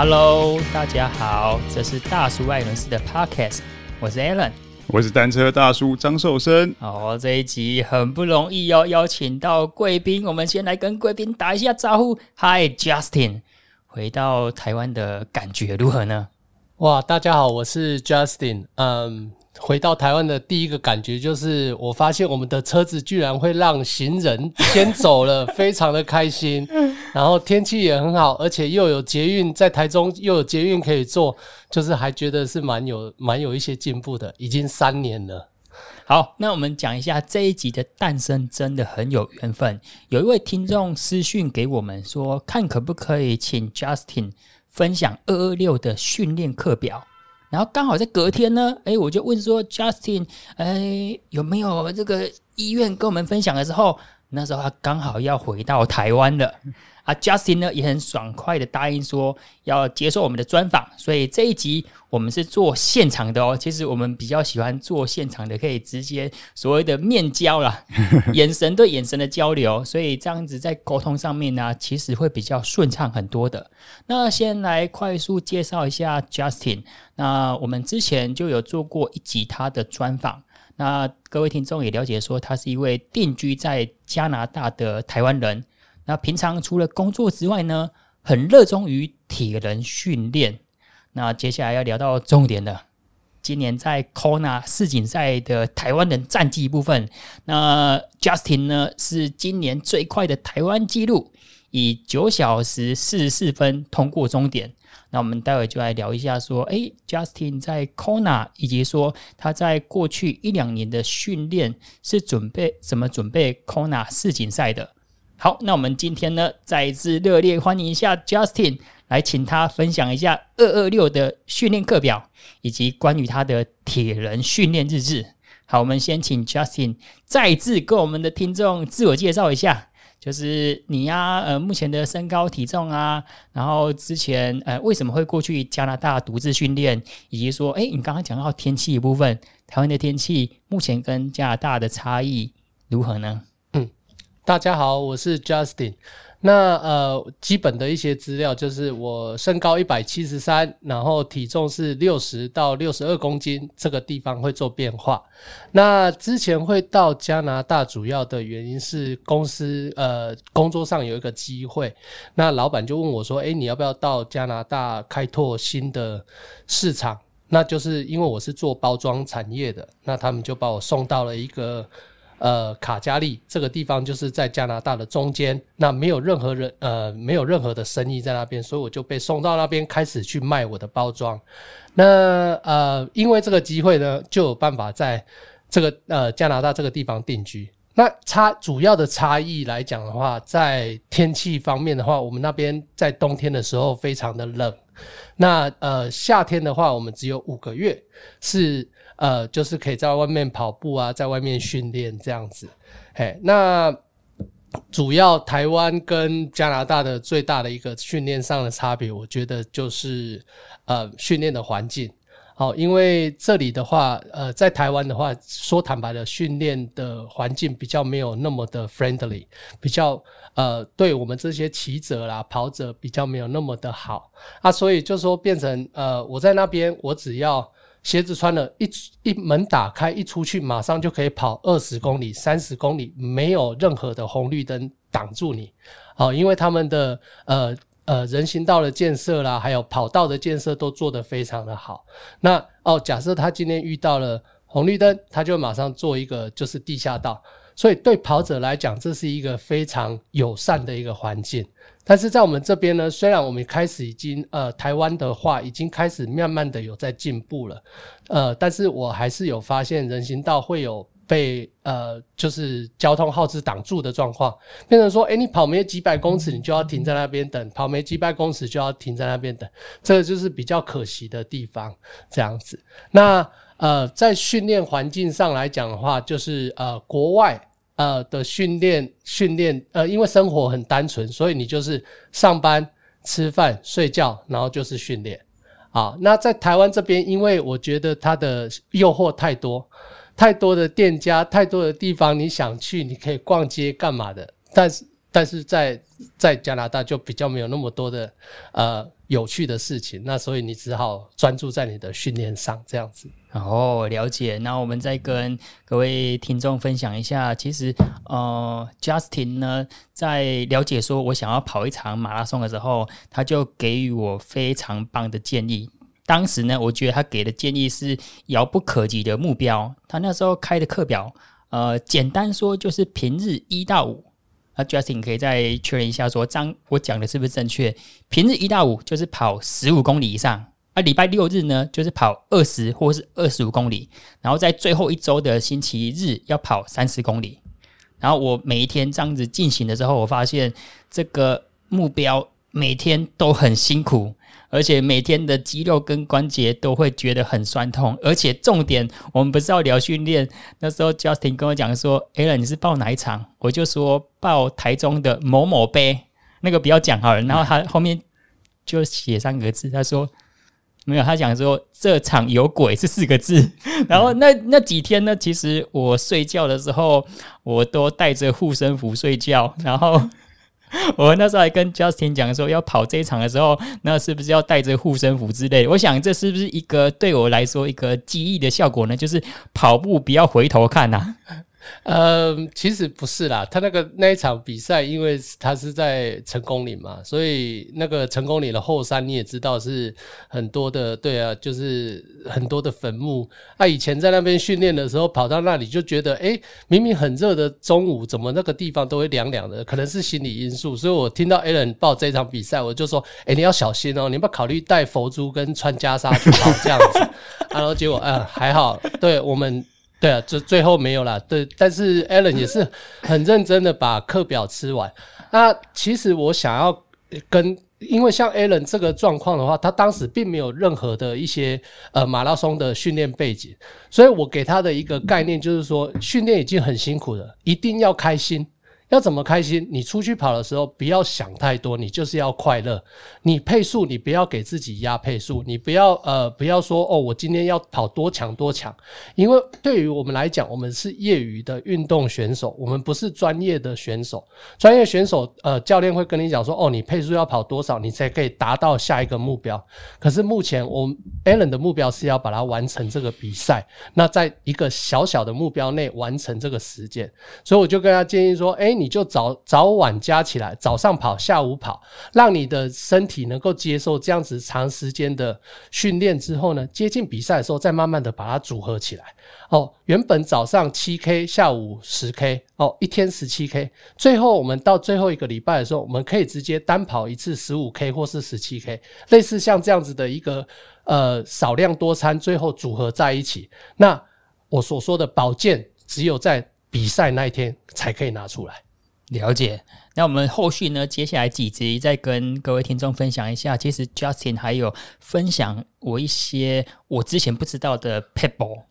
Hello，大家好，这是大叔爱伦斯的 Podcast，我是 Alan，我是单车大叔张寿生。哦，这一集很不容易哦，邀请到贵宾，我们先来跟贵宾打一下招呼。Hi Justin，回到台湾的感觉如何呢？哇，大家好，我是 Justin，嗯。回到台湾的第一个感觉就是，我发现我们的车子居然会让行人先走了，非常的开心。然后天气也很好，而且又有捷运在台中，又有捷运可以坐，就是还觉得是蛮有蛮有一些进步的。已经三年了。好，那我们讲一下这一集的诞生，真的很有缘分。有一位听众私讯给我们说，看可不可以请 Justin 分享二二六的训练课表。然后刚好在隔天呢，哎，我就问说，Justin，哎，有没有这个医院跟我们分享的时候，那时候他刚好要回到台湾了。啊，Justin 呢也很爽快的答应说要接受我们的专访，所以这一集我们是做现场的哦。其实我们比较喜欢做现场的，可以直接所谓的面交啦，眼神对眼神的交流，所以这样子在沟通上面呢、啊，其实会比较顺畅很多的。那先来快速介绍一下 Justin，那我们之前就有做过一集他的专访，那各位听众也了解说，他是一位定居在加拿大的台湾人。那平常除了工作之外呢，很热衷于铁人训练。那接下来要聊到重点了，今年在 Kona 世锦赛的台湾人战绩部分，那 Justin 呢是今年最快的台湾纪录，以九小时四十四分通过终点。那我们待会就来聊一下，说，诶，Justin 在 Kona，以及说他在过去一两年的训练是准备怎么准备 Kona 世锦赛的。好，那我们今天呢，再一次热烈欢迎一下 Justin，来请他分享一下二二六的训练课表，以及关于他的铁人训练日志。好，我们先请 Justin 再次跟我们的听众自我介绍一下，就是你呀、啊，呃，目前的身高体重啊，然后之前呃为什么会过去加拿大独自训练，以及说，诶，你刚刚讲到天气的部分，台湾的天气目前跟加拿大的差异如何呢？大家好，我是 Justin。那呃，基本的一些资料就是我身高一百七十三，然后体重是六十到六十二公斤，这个地方会做变化。那之前会到加拿大，主要的原因是公司呃工作上有一个机会，那老板就问我说：“诶，你要不要到加拿大开拓新的市场？”那就是因为我是做包装产业的，那他们就把我送到了一个。呃，卡加利这个地方就是在加拿大的中间，那没有任何人，呃，没有任何的生意在那边，所以我就被送到那边开始去卖我的包装。那呃，因为这个机会呢，就有办法在这个呃加拿大这个地方定居。那差主要的差异来讲的话，在天气方面的话，我们那边在冬天的时候非常的冷。那呃夏天的话，我们只有五个月是。呃，就是可以在外面跑步啊，在外面训练这样子。嘿，那主要台湾跟加拿大的最大的一个训练上的差别，我觉得就是呃训练的环境。好，因为这里的话，呃，在台湾的话，说坦白的，训练的环境比较没有那么的 friendly，比较呃，对我们这些骑者啦、跑者比较没有那么的好啊，所以就说变成呃，我在那边，我只要。鞋子穿了一一门打开一出去，马上就可以跑二十公里、三十公里，没有任何的红绿灯挡住你。好，因为他们的呃呃人行道的建设啦，还有跑道的建设都做得非常的好。那哦，假设他今天遇到了红绿灯，他就马上做一个就是地下道。所以对跑者来讲，这是一个非常友善的一个环境。但是在我们这边呢，虽然我们开始已经呃台湾的话已经开始慢慢的有在进步了，呃，但是我还是有发现人行道会有被呃就是交通号志挡住的状况，变成说，诶，你跑没几百公尺，你就要停在那边等；跑没几百公尺就要停在那边等，这个就是比较可惜的地方。这样子，那呃在训练环境上来讲的话，就是呃国外。呃的训练训练呃，因为生活很单纯，所以你就是上班、吃饭、睡觉，然后就是训练啊。那在台湾这边，因为我觉得它的诱惑太多，太多的店家，太多的地方你想去，你可以逛街干嘛的。但是但是在在加拿大就比较没有那么多的呃有趣的事情，那所以你只好专注在你的训练上这样子。哦，了解。那我们再跟各位听众分享一下，其实呃，Justin 呢在了解说我想要跑一场马拉松的时候，他就给予我非常棒的建议。当时呢，我觉得他给的建议是遥不可及的目标。他那时候开的课表，呃，简单说就是平日一到五。那 Justin 可以再确认一下说，张我讲的是不是正确？平日一到五就是跑十五公里以上，而礼拜六日呢就是跑二十或是二十五公里，然后在最后一周的星期日要跑三十公里。然后我每一天这样子进行的时候，我发现这个目标每天都很辛苦。而且每天的肌肉跟关节都会觉得很酸痛，而且重点，我们不是要聊训练。那时候 Justin 跟我讲说：“Alan，你是报哪一场？”我就说：“报台中的某某杯。”那个不要讲好了。然后他后面就写三个字，他说：“没有。”他讲说：“这场有鬼”是四个字。然后那那几天呢，其实我睡觉的时候，我都带着护身符睡觉，然后。我那时候还跟 Justin 讲说，要跑这一场的时候，那是不是要带着护身符之类的？我想这是不是一个对我来说一个记忆的效果呢？就是跑步不要回头看呐、啊。呃，其实不是啦，他那个那一场比赛，因为他是在成功岭嘛，所以那个成功岭的后山你也知道是很多的，对啊，就是很多的坟墓。那、以前在那边训练的时候，跑到那里就觉得，诶，明明很热的中午，怎么那个地方都会凉凉的？可能是心理因素。所以我听到 Alan 报这场比赛，我就说，诶，你要小心哦，你要不要考虑带佛珠跟穿袈裟去跑这样子？然后结果，嗯，还好，对我们。对啊，这最后没有啦。对，但是 Alan 也是很认真的把课表吃完。那其实我想要跟，因为像 Alan 这个状况的话，他当时并没有任何的一些呃马拉松的训练背景，所以我给他的一个概念就是说，训练已经很辛苦了，一定要开心。要怎么开心？你出去跑的时候，不要想太多，你就是要快乐。你配速，你不要给自己压配速，你不要呃，不要说哦，我今天要跑多强多强。因为对于我们来讲，我们是业余的运动选手，我们不是专业的选手。专业选手，呃，教练会跟你讲说，哦，你配速要跑多少，你才可以达到下一个目标。可是目前我 Allen 的目标是要把它完成这个比赛，那在一个小小的目标内完成这个时间，所以我就跟他建议说，诶你就早早晚加起来，早上跑，下午跑，让你的身体能够接受这样子长时间的训练之后呢，接近比赛的时候再慢慢的把它组合起来。哦，原本早上七 K，下午十 K，哦，一天十七 K，最后我们到最后一个礼拜的时候，我们可以直接单跑一次十五 K 或是十七 K，类似像这样子的一个呃少量多餐，最后组合在一起。那我所说的保健，只有在比赛那一天才可以拿出来。了解，那我们后续呢？接下来几集再跟各位听众分享一下。其实 Justin 还有分享我一些我之前不知道的 paper，，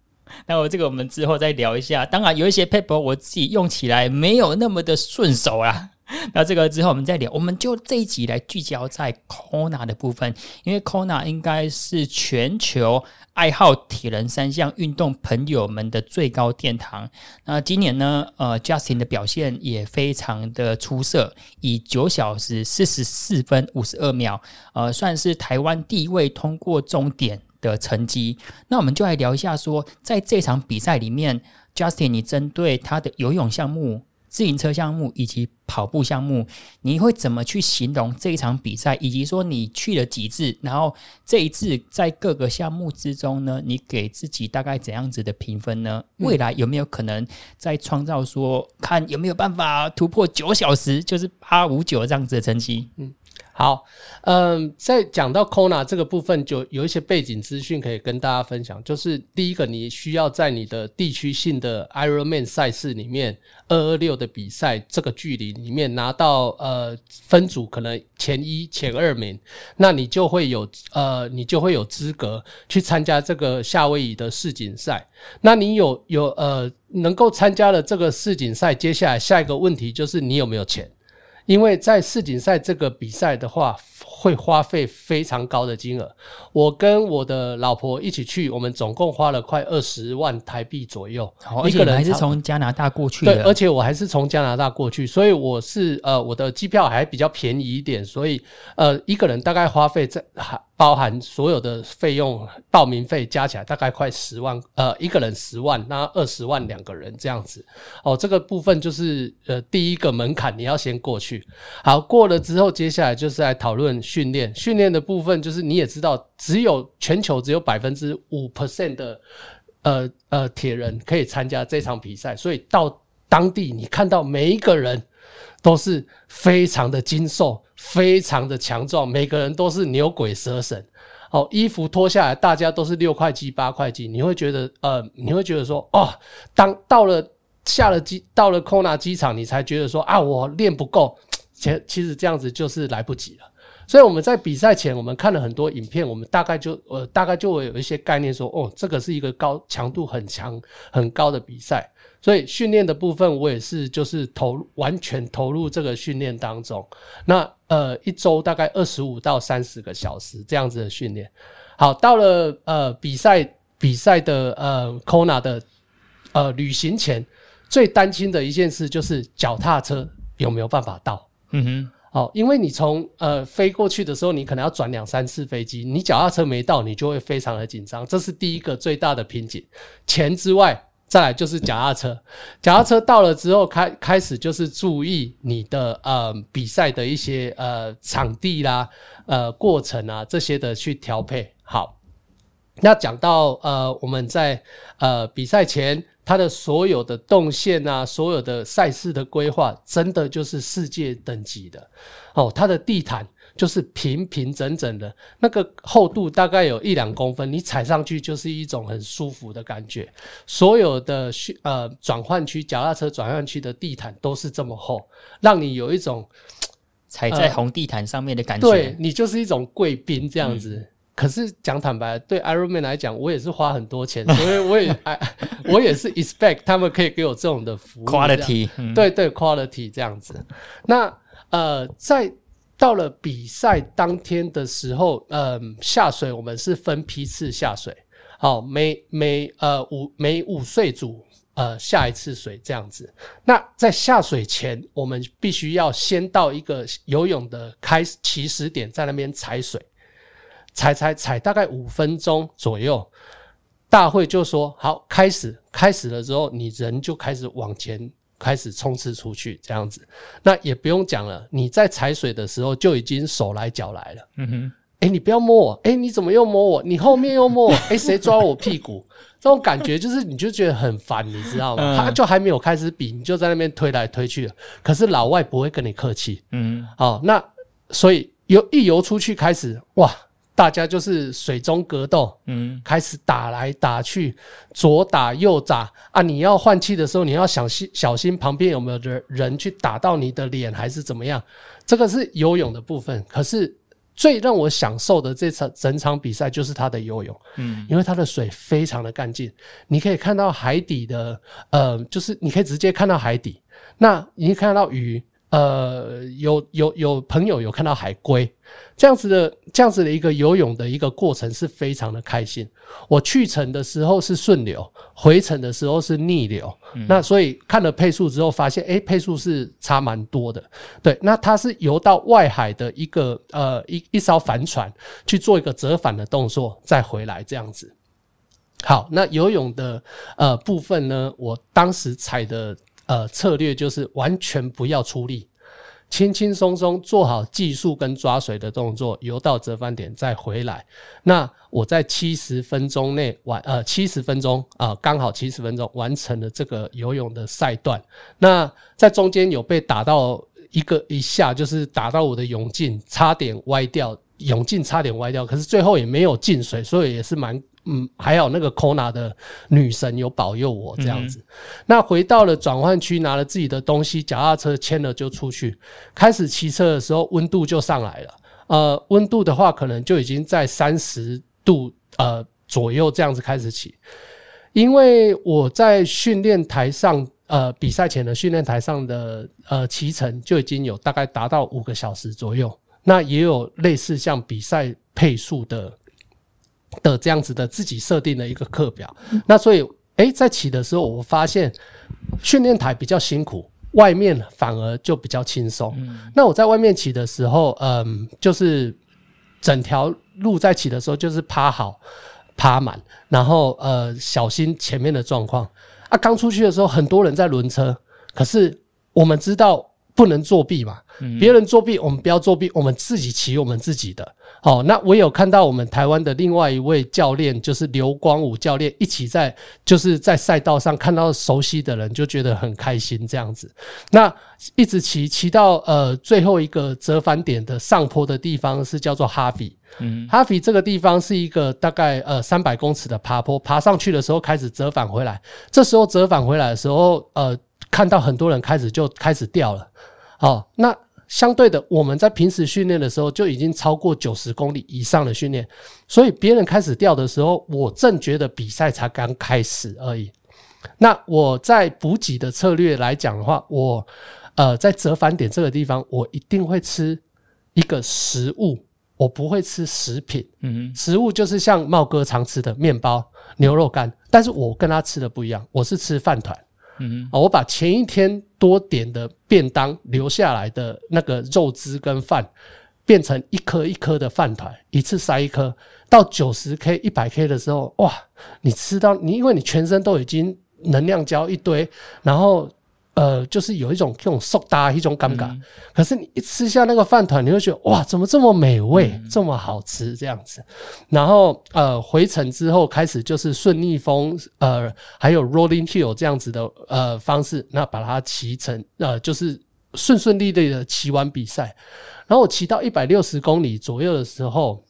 那我这个我们之后再聊一下。当然有一些 paper 我自己用起来没有那么的顺手啊。那这个之后我们再聊，我们就这一集来聚焦在 Kona 的部分，因为 Kona 应该是全球爱好铁人三项运动朋友们的最高殿堂。那今年呢，呃，Justin 的表现也非常的出色，以九小时四十四分五十二秒，呃，算是台湾第一位通过终点的成绩。那我们就来聊一下，说在这场比赛里面，Justin，你针对他的游泳项目。自行车项目以及跑步项目，你会怎么去形容这一场比赛？以及说你去了几次，然后这一次在各个项目之中呢，你给自己大概怎样子的评分呢？未来有没有可能再创造说，看有没有办法突破九小时，就是八五九这样子的成绩？嗯。好，嗯，在讲到 Kona 这个部分，就有一些背景资讯可以跟大家分享。就是第一个，你需要在你的地区性的 Ironman 赛事里面，二二六的比赛这个距离里面拿到呃分组可能前一、前二名，那你就会有呃，你就会有资格去参加这个夏威夷的世锦赛。那你有有呃能够参加了这个世锦赛，接下来下一个问题就是你有没有钱？因为在世锦赛这个比赛的话，会花费非常高的金额。我跟我的老婆一起去，我们总共花了快二十万台币左右。哦，一个人还是从加拿大过去的，对，而且我还是从加拿大过去，所以我是呃，我的机票还比较便宜一点，所以呃，一个人大概花费在还包含所有的费用，报名费加起来大概快十万，呃，一个人十万，那二十万两个人这样子。哦，这个部分就是呃第一个门槛，你要先过去。好，过了之后，接下来就是来讨论。训练训练的部分，就是你也知道，只有全球只有百分之五 percent 的呃呃铁人可以参加这场比赛，所以到当地你看到每一个人都是非常的精瘦，非常的强壮，每个人都是牛鬼蛇神。哦，衣服脱下来，大家都是六块肌、八块肌，你会觉得呃，你会觉得说，哦，当到了下了机，到了 Kona 机场，你才觉得说啊，我练不够。其其实这样子就是来不及了。所以我们在比赛前，我们看了很多影片，我们大概就呃大概就会有一些概念说，哦，这个是一个高强度很强很高的比赛。所以训练的部分，我也是就是投完全投入这个训练当中。那呃一周大概二十五到三十个小时这样子的训练。好，到了呃比赛比赛的呃 Kona 的呃旅行前，最担心的一件事就是脚踏车有没有办法到。嗯哼。哦，因为你从呃飞过去的时候，你可能要转两三次飞机，你脚踏车没到，你就会非常的紧张，这是第一个最大的瓶颈。钱之外，再来就是脚踏车，脚踏车到了之后，开开始就是注意你的呃比赛的一些呃场地啦、呃过程啊这些的去调配。好，那讲到呃我们在呃比赛前。它的所有的动线啊，所有的赛事的规划，真的就是世界等级的哦。它的地毯就是平平整整的，那个厚度大概有一两公分，你踩上去就是一种很舒服的感觉。所有的呃转换区、脚踏车转换区的地毯都是这么厚，让你有一种踩在红地毯上面的感觉。呃、对，你就是一种贵宾这样子。嗯可是讲坦白，对 Ironman 来讲，我也是花很多钱，所以我也 哎，我也是 expect 他们可以给我这种的服务，quality，对对，quality 这样子。那呃，在到了比赛当天的时候，嗯、呃，下水我们是分批次下水，好，每每呃五每五岁组呃下一次水这样子。那在下水前，我们必须要先到一个游泳的开始起始点，在那边踩水。踩踩踩，大概五分钟左右，大会就说好开始，开始了之后，你人就开始往前开始冲刺出去，这样子。那也不用讲了，你在踩水的时候就已经手来脚来了。嗯哼，哎，你不要摸我，哎，你怎么又摸我？你后面又摸我，哎，谁抓我屁股？这种感觉就是你就觉得很烦，你知道吗？他就还没有开始比，你就在那边推来推去。可是老外不会跟你客气。嗯，哦，那所以游一游出去开始哇。大家就是水中格斗，嗯，开始打来打去，左打右打啊！你要换气的时候，你要小心小心旁边有没有人人去打到你的脸，还是怎么样？这个是游泳的部分。可是最让我享受的这场整场比赛就是他的游泳，嗯，因为他的水非常的干净，你可以看到海底的，呃，就是你可以直接看到海底，那你可以看到鱼。呃，有有有朋友有看到海龟这样子的这样子的一个游泳的一个过程是非常的开心。我去程的时候是顺流，回程的时候是逆流。嗯、那所以看了配速之后，发现诶、欸、配速是差蛮多的。对，那它是游到外海的一个呃一一艘帆船去做一个折返的动作，再回来这样子。好，那游泳的呃部分呢，我当时踩的。呃，策略就是完全不要出力，轻轻松松做好技术跟抓水的动作，游到折返点再回来。那我在七十分钟内完，呃，七十分钟啊，刚好七十分钟完成了这个游泳的赛段。那在中间有被打到一个一下，就是打到我的泳镜，差点歪掉，泳镜差点歪掉，可是最后也没有进水，所以也是蛮。嗯，还好那个 Kona 的女神有保佑我这样子。嗯、那回到了转换区，拿了自己的东西，脚踏车牵了就出去。开始骑车的时候，温度就上来了。呃，温度的话，可能就已经在三十度呃左右这样子开始骑。因为我在训练台上，呃比赛前的训练台上的呃骑程就已经有大概达到五个小时左右。那也有类似像比赛配速的的这样子的自己设定的一个课表。那所以，诶，在骑的时候，我发现训练台比较辛苦，外面反而就比较轻松。那我在外面骑的时候，嗯，就是整条路在骑的时候，就是趴好、趴满，然后呃，小心前面的状况。啊，刚出去的时候，很多人在轮车，可是我们知道。不能作弊嘛？别人作弊，我们不要作弊，我们自己骑我们自己的。好，那我有看到我们台湾的另外一位教练，就是刘光武教练，一起在就是在赛道上看到熟悉的人，就觉得很开心这样子。那一直骑骑到呃最后一个折返点的上坡的地方是叫做哈比，嗯，哈比这个地方是一个大概呃三百公尺的爬坡，爬上去的时候开始折返回来，这时候折返回来的时候，呃。看到很多人开始就开始掉了，哦，那相对的，我们在平时训练的时候就已经超过九十公里以上的训练，所以别人开始掉的时候，我正觉得比赛才刚开始而已。那我在补给的策略来讲的话，我呃在折返点这个地方，我一定会吃一个食物，我不会吃食品。嗯，食物就是像茂哥常吃的面包、牛肉干，但是我跟他吃的不一样，我是吃饭团。嗯，我把前一天多点的便当留下来的那个肉汁跟饭，变成一颗一颗的饭团，一次塞一颗。到九十 K、一百 K 的时候，哇！你吃到你，因为你全身都已经能量胶一堆，然后。呃，就是有一种这种瘦大一种尴尬，嗯，可是你一吃下那个饭团，你会觉得哇，怎么这么美味，嗯，这么好吃这样子。然后呃，回程之后开始就是顺逆风，呃，还有 rolling hill 这样子的呃方式，那把它骑成呃，就是顺顺利利的骑完比赛。然后我骑到一百六十公里左右的时候，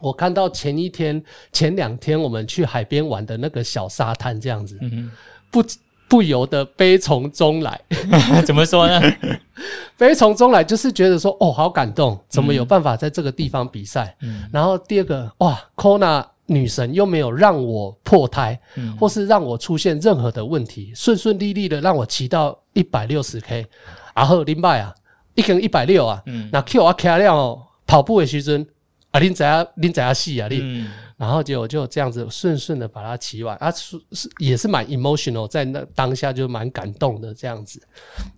我看到前一天、前两天我们去海边玩的那个小沙滩这样子，嗯，不。不由得悲从中来，怎么说呢？悲从中来就是觉得说，哦，好感动，怎么有办法在这个地方比赛？嗯，然后第二个，哇，Kona 女神又没有让我破胎，嗯，或是让我出现任何的问题，顺顺利利的让我骑到一百六十 K，然后林拜啊，一根一百六啊，嗯，那 Q 啊开了哦，跑步的时阵啊，恁知啊，恁知啊死啊，你。嗯然后结果就这样子顺顺的把它骑完啊，是是也是蛮 emotional，在那当下就蛮感动的这样子。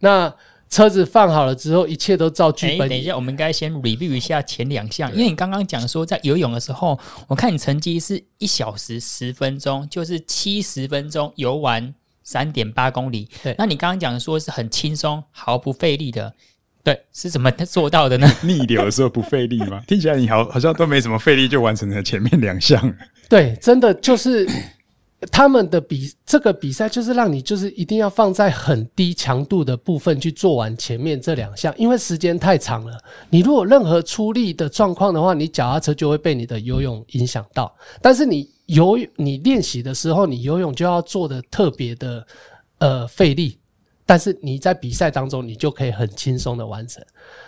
那车子放好了之后，一切都照剧本。等一下，我们应该先 review 一下前两项，因为你刚刚讲说在游泳的时候，我看你成绩是一小时十分钟，就是七十分钟游完三点八公里。对，那你刚刚讲说是很轻松、毫不费力的。对，是怎么做到的呢？逆流的时候不费力吗？听起来你好好像都没什么费力就完成了前面两项。对，真的就是 他们的比这个比赛就是让你就是一定要放在很低强度的部分去做完前面这两项，因为时间太长了。你如果任何出力的状况的话，你脚踏车就会被你的游泳影响到。但是你游你练习的时候，你游泳就要做的特别的呃费力。但是你在比赛当中，你就可以很轻松的完成。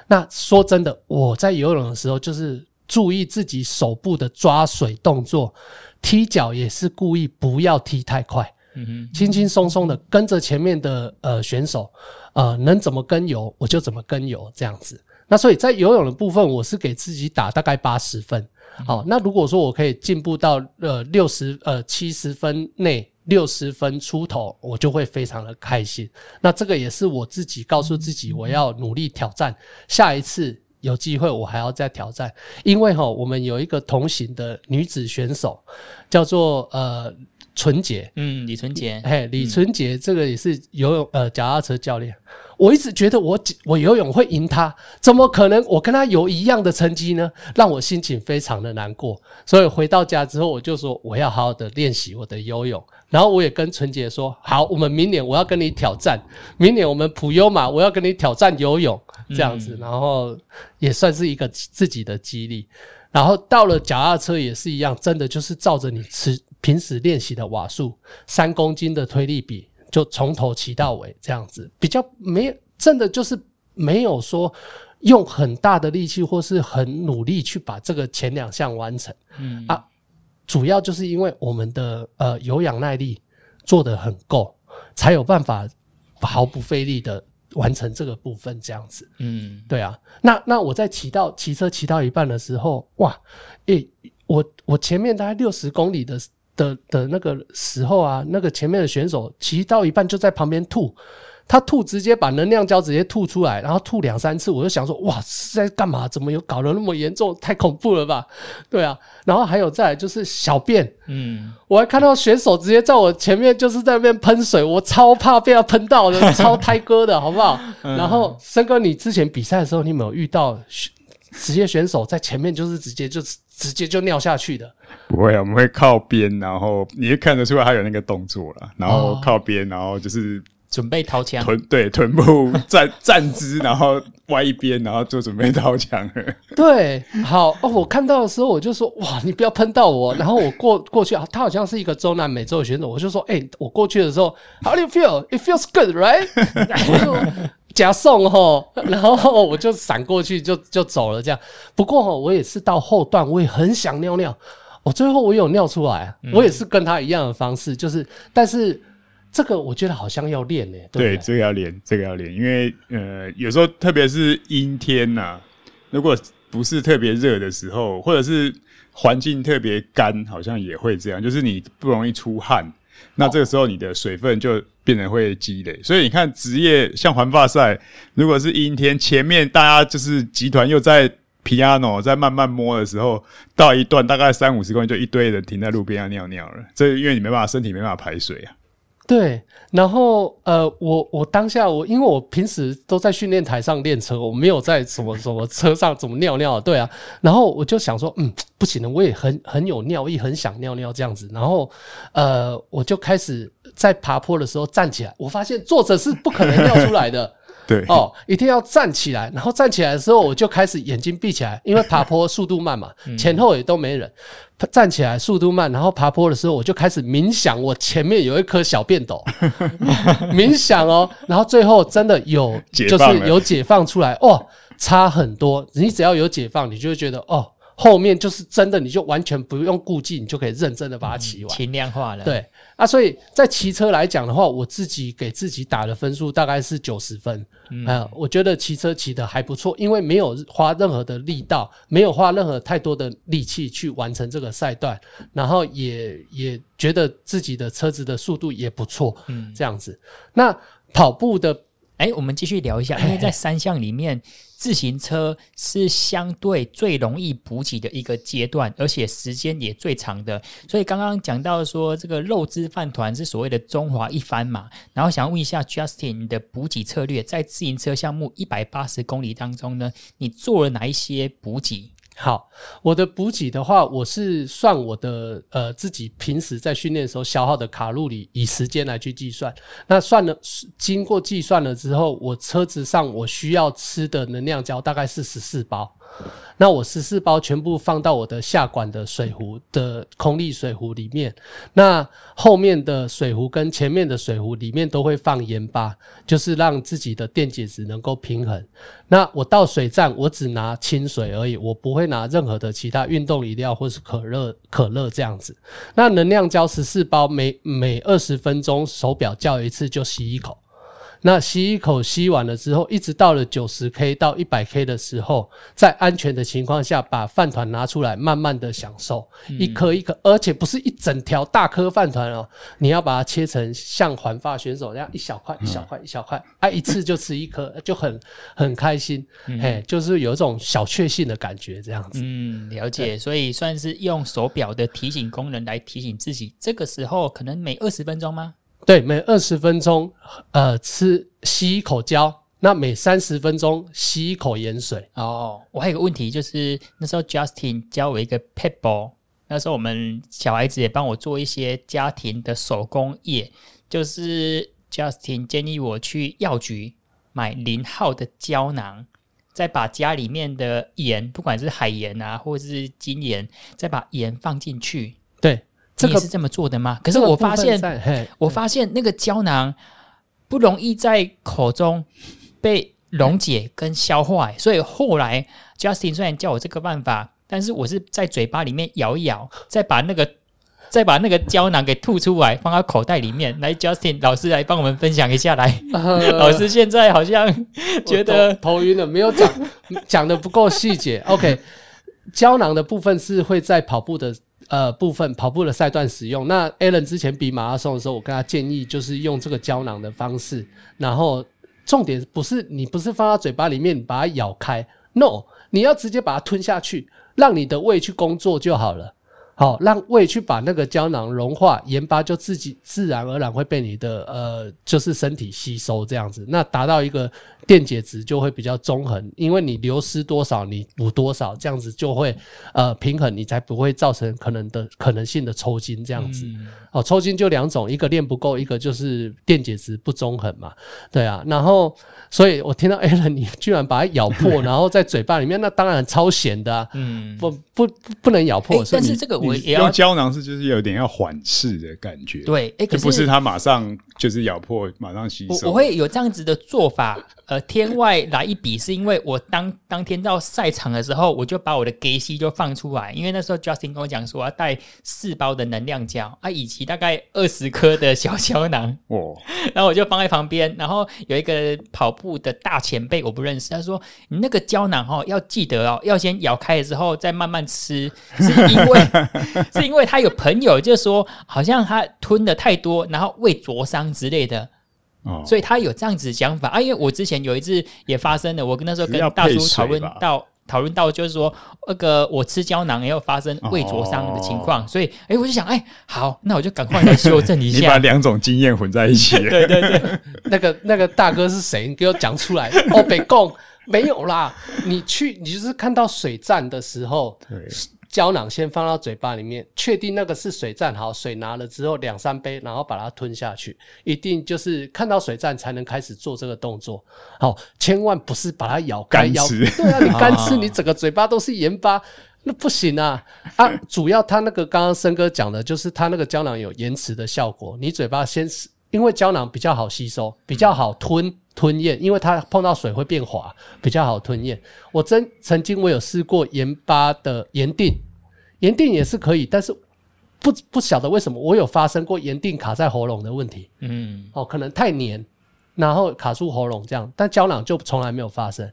那说真的，我在游泳的时候，就是注意自己手部的抓水动作，踢脚也是故意不要踢太快，嗯哼，轻轻松松的跟着前面的呃选手，呃，能怎么跟游我就怎么跟游这样子。那所以在游泳的部分，我是给自己打大概八十分。好，那如果说我可以进步到呃六十呃七十分内。六十分出头，我就会非常的开心。那这个也是我自己告诉自己，我要努力挑战。下一次有机会，我还要再挑战。因为哈，我们有一个同行的女子选手，叫做呃纯洁，嗯，李纯洁，嘿，李纯洁，这个也是游泳呃脚踏车教练。我一直觉得我我游泳会赢他，怎么可能？我跟他有一样的成绩呢？让我心情非常的难过。所以回到家之后，我就说我要好好的练习我的游泳。然后我也跟纯洁说，好，我们明年我要跟你挑战，明年我们普优嘛我要跟你挑战游泳这样子。然后也算是一个自己的激励。然后到了脚踏车也是一样，真的就是照着你吃平时练习的瓦数，三公斤的推力比。就从头骑到尾这样子，比较没真的就是没有说用很大的力气或是很努力去把这个前两项完成，嗯啊，主要就是因为我们的呃有氧耐力做得很够，才有办法毫不费力的完成这个部分，这样子。嗯，对啊。那那我在骑到骑车骑到一半的时候，哇，诶、欸，我我前面大概六十公里的的的那个时候啊，那个前面的选手骑到一半就在旁边吐。他吐，直接把能量胶直接吐出来，然后吐两三次，我就想说，哇，是在干嘛？怎么有搞得那么严重？太恐怖了吧？对啊，然后还有再来就是小便，嗯，我还看到选手直接在我前面就是在那边喷水，我超怕被他喷到的，超胎哥的，好不好？然后森哥，你之前比赛的时候，你有没有遇到职业选手在前面就是直接就直接就尿下去的？不会啊，我们会靠边，然后你也看得出来他有那个动作了，然后靠边，然后就是。准备掏枪，臀对臀部 站站姿，然后歪一边，然后就准备掏枪。对，好哦。我看到的时候，我就说：“哇，你不要喷到我。”然后我过过去啊，他好像是一个中南美洲的选手，我就说：“哎、欸，我过去的时候，How do you feel? It feels good, right？” 我就加送吼，然后我就闪过去就就走了。这样，不过吼，我也是到后段，我也很想尿尿。我最后我有尿出来，我也是跟他一样的方式，就是，但是。这个我觉得好像要练呢、欸，对，对，这个要练，这个要练，因为呃，有时候特别是阴天呐、啊，如果不是特别热的时候，或者是环境特别干，好像也会这样，就是你不容易出汗，那这个时候你的水分就变得会积累。所以你看职业像环发赛，如果是阴天，前面大家就是集团又在 piano 在慢慢摸的时候，到一段大概三五十公里，就一堆人停在路边要尿尿了，这因为你没办法，身体没办法排水啊。对，然后呃，我我当下我因为我平时都在训练台上练车，我没有在什么什么车上怎么尿尿，对啊，然后我就想说，嗯，不行的，我也很很有尿意，很想尿尿这样子，然后呃，我就开始在爬坡的时候站起来，我发现坐着是不可能尿出来的。对。哦，一定要站起来，然后站起来的时候，我就开始眼睛闭起来，因为爬坡速度慢嘛，前后也都没人，站起来速度慢，然后爬坡的时候，我就开始冥想，我前面有一颗小便斗，冥想哦，然后最后真的有，就是有解放出来，哦，差很多，你只要有解放，你就会觉得哦。后面就是真的，你就完全不用顾忌，你就可以认真的把它骑完，轻量化了。对啊，所以在骑车来讲的话，我自己给自己打的分数大概是九十分。嗯，啊，我觉得骑车骑的还不错，因为没有花任何的力道，没有花任何太多的力气去完成这个赛段，然后也也觉得自己的车子的速度也不错。嗯，这样子。那跑步的。哎，我们继续聊一下，因为在三项里面，自行车是相对最容易补给的一个阶段，而且时间也最长的。所以刚刚讲到说，这个肉汁饭团是所谓的中华一番嘛，然后想要问一下 Justin，你的补给策略在自行车项目一百八十公里当中呢，你做了哪一些补给？好，我的补给的话，我是算我的呃自己平时在训练时候消耗的卡路里，以时间来去计算。那算了，经过计算了之后，我车子上我需要吃的能量胶大概是十四包。那我十四包全部放到我的下管的水壶的空力水壶里面，那后面的水壶跟前面的水壶里面都会放盐巴，就是让自己的电解质能够平衡。那我到水站，我只拿清水而已，我不会拿任何的其他运动饮料或是可乐、可乐这样子。那能量胶十四包，每每二十分钟手表叫一次就吸一口。那吸一口吸完了之后，一直到了九十 K 到一百 K 的时候，在安全的情况下，把饭团拿出来，慢慢的享受，一颗一颗，而且不是一整条大颗饭团哦，你要把它切成像环发选手那样一小块一小块一小块，啊，一次就吃一颗，就很很开心，嘿，就是有一种小确幸的感觉，这样子。嗯，了解，所以算是用手表的提醒功能来提醒自己，这个时候可能每二十分钟吗？对，每二十分钟，呃，吃吸一口胶，那每三十分钟吸一口盐水。哦，我还有个问题，就是那时候 Justin 教我一个 Pitbull，那时候我们小孩子也帮我做一些家庭的手工业，就是 Justin 建议我去药局买零号的胶囊，再把家里面的盐，不管是海盐啊，或者是精盐，再把盐放进去。对。你也是这么做的吗？可是我发现，我发现那个胶囊不容易在口中被溶解跟消化，所以后来 Justin 虽然教我这个办法，但是我是在嘴巴里面咬一咬，再把那个再把那个胶囊给吐出来，放到口袋里面。来，Justin 老师来帮我们分享一下来。呃、老师现在好像觉得头晕了，没有讲讲的不够细节。OK，胶囊的部分是会在跑步的呃部分跑步的赛段使用。那 Alan 之前比马拉松的时候，我跟他建议就是用这个胶囊的方式。然后重点不是你不是放到嘴巴里面，把它咬开，No，你要直接把它吞下去，让你的胃去工作就好了。好，让胃去把那个胶囊融化，盐巴就自己自然而然会被你的呃，就是身体吸收这样子，那达到一个电解质就会比较中衡，因为你流失多少你补多少，这样子就会呃平衡，你才不会造成可能的可能性的抽筋这样子。哦，抽筋就两种，一个练不够，一个就是电解质不中衡嘛。对啊，然后所以我听到 Alan 你居然把它咬破，然后在嘴巴里面，那当然超咸的啊。嗯，不不不能咬破。但是这个。用胶囊是就是有点要缓释的感觉，对，哎，就不是它马上就是咬破，马上吸收。我会有这样子的做法。呃，天外来一笔是因为我当当天到赛场的时候，我就把我的 GC 就放出来，因为那时候 Justin 跟我讲说要带四包的能量胶啊，以及大概二十颗的小胶囊。哦，然后我就放在旁边，然后有一个跑步的大前辈我不认识，他说你那个胶囊哦要记得哦，要先咬开了之后再慢慢吃，是因为 是因为他有朋友就说好像他吞的太多，然后胃灼伤之类的。所以他有这样子想法。啊，因为我之前有一次也发生了，我跟那时候跟大叔讨论到讨论到，就是说那个我吃胶囊也有发生胃灼伤的情况，所以哎、欸，我就想哎、欸，好，那我就赶快来修正一下。你把两种经验混在一起，对对对，那个那个大哥是谁？你给我讲出来。哦，北贡没有啦，你去你就是看到水站的时候。对。胶囊先放到嘴巴里面，确定那个是水站，好，水拿了之后两三杯，然后把它吞下去，一定就是看到水站才能开始做这个动作，好，千万不是把它咬干咬，对啊，你干吃，你整个嘴巴都是盐巴，那不行啊啊！主要它那个刚刚森哥讲的就是它那个胶囊有延迟的效果，你嘴巴先，因为胶囊比较好吸收，比较好吞。吞咽，因为它碰到水会变滑，比较好吞咽。我真曾经我有试过盐巴的盐定，盐定也是可以，但是不不晓得为什么我有发生过盐定卡在喉咙的问题。嗯，哦，可能太黏，然后卡住喉咙这样，但胶囊就从来没有发生。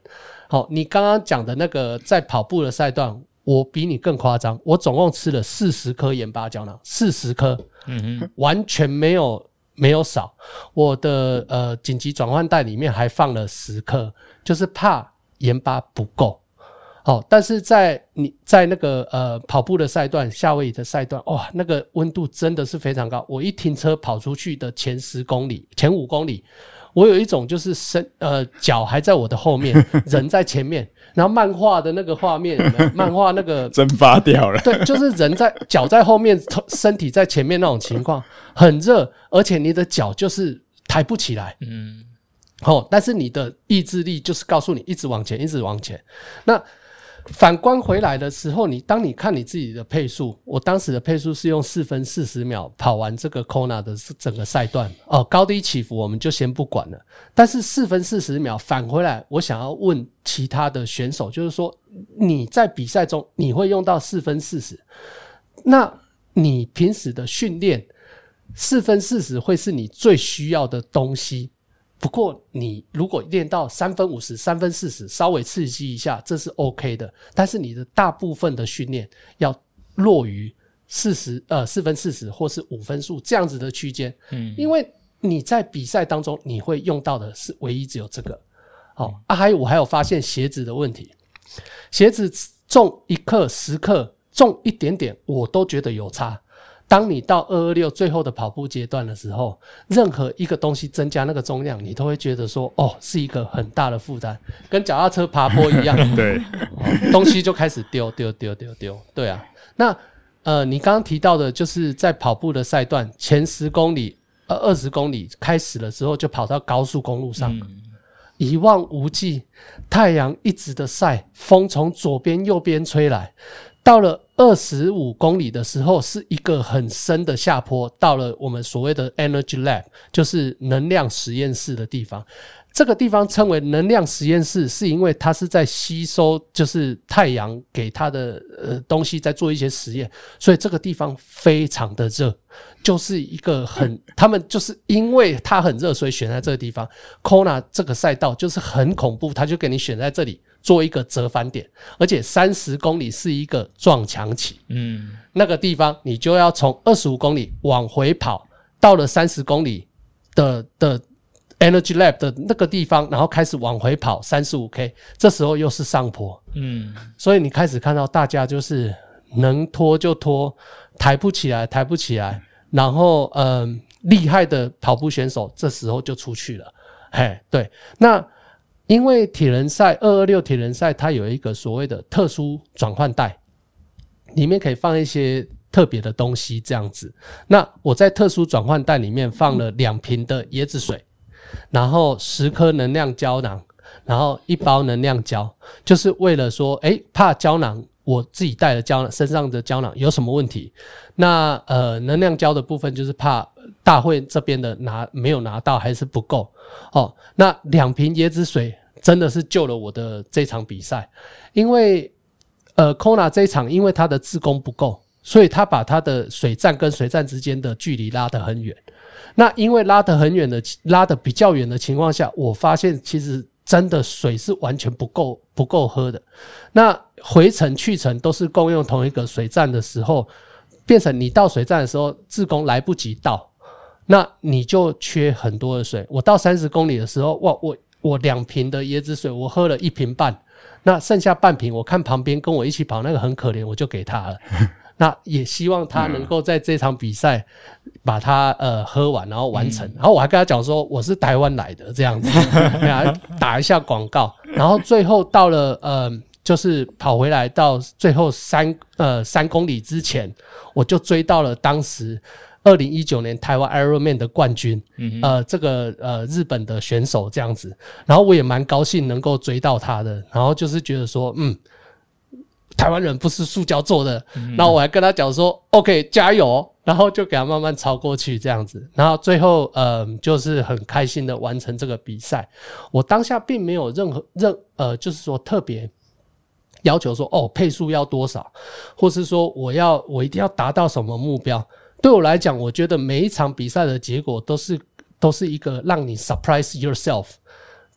好，你刚刚讲的那个在跑步的赛段，我比你更夸张，我总共吃了四十颗盐巴胶囊，四十颗，嗯哼，完全没有。没有少，我的呃紧急转换袋里面还放了十克，就是怕盐巴不够。好，但是在你在那个呃跑步的赛段，夏威夷的赛段，哇，那个温度真的是非常高。我一停车跑出去的前十公里、前五公里，我有一种就是身呃脚还在我的后面，人在前面。然后漫画的那个画面，漫画那个蒸发掉了。对，就是人在脚在后面，身体在前面那种情况，很热，而且你的脚就是抬不起来。嗯，哦，但是你的意志力就是告诉你一直往前，一直往前。那。反观回来的时候，你当你看你自己的配速，我当时的配速是用四分四十秒跑完这个 Kona 的整个赛段哦，高低起伏我们就先不管了。但是四分四十秒返回来，我想要问其他的选手，就是说你在比赛中你会用到四分四十，那你平时的训练四分四十会是你最需要的东西。不过，你如果练到三分五十、三分四十，稍微刺激一下，这是 OK 的。但是你的大部分的训练要落于四十呃四分四十或是五分数这样子的区间，嗯，因为你在比赛当中你会用到的是唯一只有这个。好啊，还有我还有发现鞋子的问题，鞋子重一克、十克，重一点点，我都觉得有差。当你到二二六最后的跑步阶段的时候，任何一个东西增加那个重量，你都会觉得说，哦，是一个很大的负担，跟脚踏车爬坡一样。对，东西就开始丢丢丢丢丢。对啊，那呃，你刚刚提到的就是在跑步的赛段前十公里、呃二十公里开始的时候，就跑到高速公路上，嗯、一望无际，太阳一直的晒，风从左边右边吹来。到了二十五公里的时候，是一个很深的下坡。到了我们所谓的 Energy Lab，就是能量实验室的地方。这个地方称为能量实验室，是因为它是在吸收，就是太阳给它的呃东西，在做一些实验，所以这个地方非常的热，就是一个很，他们就是因为它很热，所以选在这个地方。Kona 这个赛道就是很恐怖，他就给你选在这里做一个折返点，而且三十公里是一个撞墙期，嗯，那个地方你就要从二十五公里往回跑，到了三十公里的的。Energy Lab 的那个地方，然后开始往回跑三十五 K，这时候又是上坡，嗯，所以你开始看到大家就是能拖就拖，抬不起来抬不起来，然后嗯，厉害的跑步选手这时候就出去了，嘿，对，那因为铁人赛二二六铁人赛它有一个所谓的特殊转换袋，里面可以放一些特别的东西，这样子。那我在特殊转换袋里面放了两瓶的椰子水。然后十颗能量胶囊，然后一包能量胶，就是为了说，诶，怕胶囊我自己带的胶囊身上的胶囊有什么问题。那呃，能量胶的部分就是怕大会这边的拿没有拿到还是不够哦。那两瓶椰子水真的是救了我的这场比赛，因为呃，Kona 这一场因为他的志工不够，所以他把他的水站跟水站之间的距离拉得很远。那因为拉得很远的，拉得比较远的情况下，我发现其实真的水是完全不够不够喝的。那回程去程都是共用同一个水站的时候，变成你到水站的时候，自工来不及到，那你就缺很多的水。我到三十公里的时候，哇，我我两瓶的椰子水，我喝了一瓶半，那剩下半瓶，我看旁边跟我一起跑那个很可怜，我就给他了。那也希望他能够在这场比赛把它呃喝完，然后完成。然后我还跟他讲说，我是台湾来的这样子，打一下广告。然后最后到了呃，就是跑回来到最后三呃三公里之前，我就追到了当时二零一九年台湾 Ironman 的冠军，呃，这个呃日本的选手这样子。然后我也蛮高兴能够追到他的，然后就是觉得说，嗯。台湾人不是塑胶做的，然后我还跟他讲说：“OK，加油！”然后就给他慢慢超过去这样子，然后最后呃，就是很开心的完成这个比赛。我当下并没有任何任呃，就是说特别要求说哦，配速要多少，或是说我要我一定要达到什么目标。对我来讲，我觉得每一场比赛的结果都是都是一个让你 surprise yourself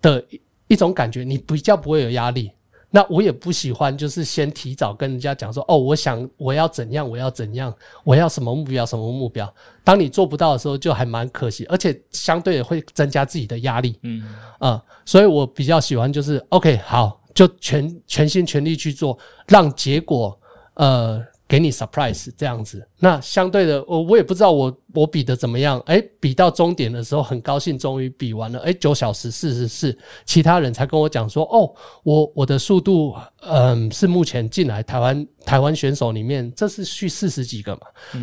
的一种感觉，你比较不会有压力。那我也不喜欢，就是先提早跟人家讲说，哦，我想我要怎样，我要怎样，我要什么目标，什么目标。当你做不到的时候，就还蛮可惜，而且相对也会增加自己的压力。嗯啊、呃，所以我比较喜欢就是 OK，好，就全全心全力去做，让结果呃。给你 surprise 这样子，那相对的，我我也不知道我我比的怎么样，诶，比到终点的时候很高兴，终于比完了，诶，九小时四十四，其他人才跟我讲说，哦，我我的速度，嗯，是目前进来台湾台湾选手里面，这是去四十几个嘛，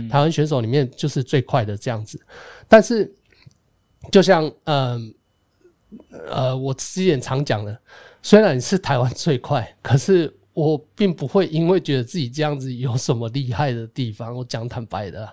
台湾选手里面就是最快的这样子，但是就像嗯呃，我之前常讲的，虽然你是台湾最快，可是。我并不会因为觉得自己这样子有什么厉害的地方，我讲坦白的，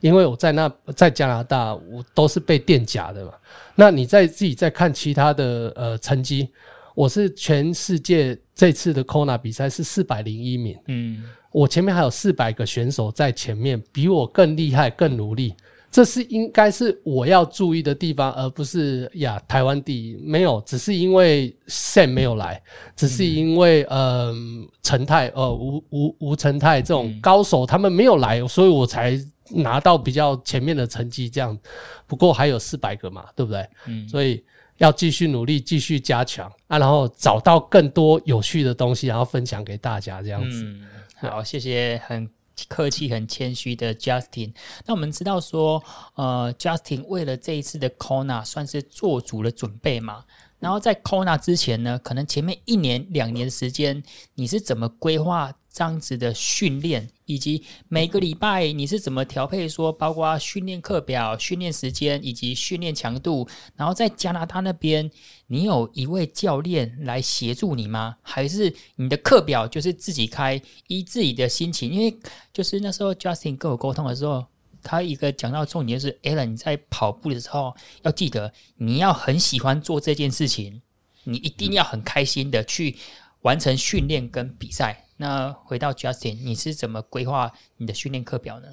因为我在那在加拿大，我都是被垫甲的嘛。那你在自己在看其他的呃成绩，我是全世界这次的 Kona 比赛是四百零一名，嗯，我前面还有四百个选手在前面，比我更厉害、更努力。这是应该是我要注意的地方，而不是呀，台湾第一没有，只是因为 Sam 没有来，只是因为嗯，陈泰呃吴吴吴陈泰这种高手他们没有来，所以我才拿到比较前面的成绩。这样，不过还有四百个嘛，对不对？嗯，所以要继续努力，继续加强啊，然后找到更多有趣的东西，然后分享给大家这样子。嗯，好，谢谢，很。客气、很谦虚的 Justin，那我们知道说，呃，Justin 为了这一次的 Kona 算是做足了准备嘛。然后在 Kona 之前呢，可能前面一年、两年时间，你是怎么规划这样子的训练，以及每个礼拜你是怎么调配？说包括训练课表、训练时间以及训练强度。然后在加拿大那边，你有一位教练来协助你吗？还是你的课表就是自己开，依自己的心情？因为就是那时候 Justin 跟我沟通的时候。他一个讲到重点就是，Alan 你在跑步的时候要记得，你要很喜欢做这件事情，你一定要很开心的去完成训练跟比赛。那回到 Justin，你是怎么规划你的训练课表呢？